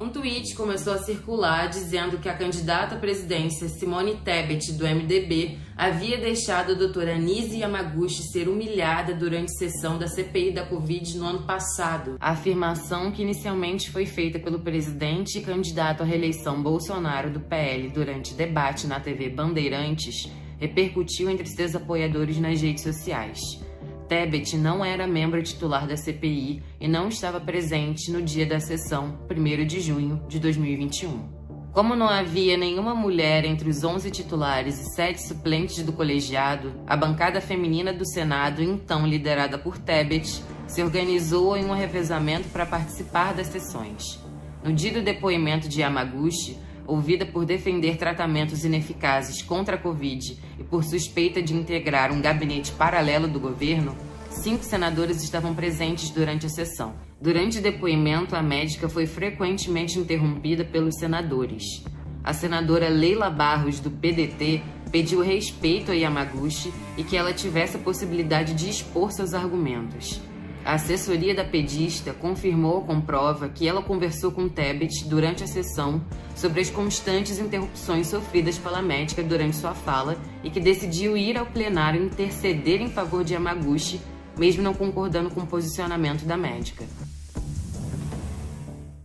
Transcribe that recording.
Um tweet começou a circular dizendo que a candidata à presidência Simone Tebet, do MDB, havia deixado a doutora Nise Yamaguchi ser humilhada durante sessão da CPI da Covid no ano passado. A afirmação, que inicialmente foi feita pelo presidente e candidato à reeleição Bolsonaro do PL durante debate na TV Bandeirantes, repercutiu entre seus apoiadores nas redes sociais. Tebet não era membro titular da CPI e não estava presente no dia da sessão, 1 de junho de 2021. Como não havia nenhuma mulher entre os 11 titulares e 7 suplentes do colegiado, a bancada feminina do Senado, então liderada por Tebet, se organizou em um revezamento para participar das sessões. No dia do depoimento de Yamaguchi, ouvida por defender tratamentos ineficazes contra a Covid e por suspeita de integrar um gabinete paralelo do governo, cinco senadores estavam presentes durante a sessão. Durante o depoimento, a médica foi frequentemente interrompida pelos senadores. A senadora Leila Barros, do PDT, pediu respeito a Yamaguchi e que ela tivesse a possibilidade de expor seus argumentos. A assessoria da pedista confirmou com prova que ela conversou com Tebet durante a sessão sobre as constantes interrupções sofridas pela médica durante sua fala e que decidiu ir ao plenário interceder em favor de Yamaguchi, mesmo não concordando com o posicionamento da médica.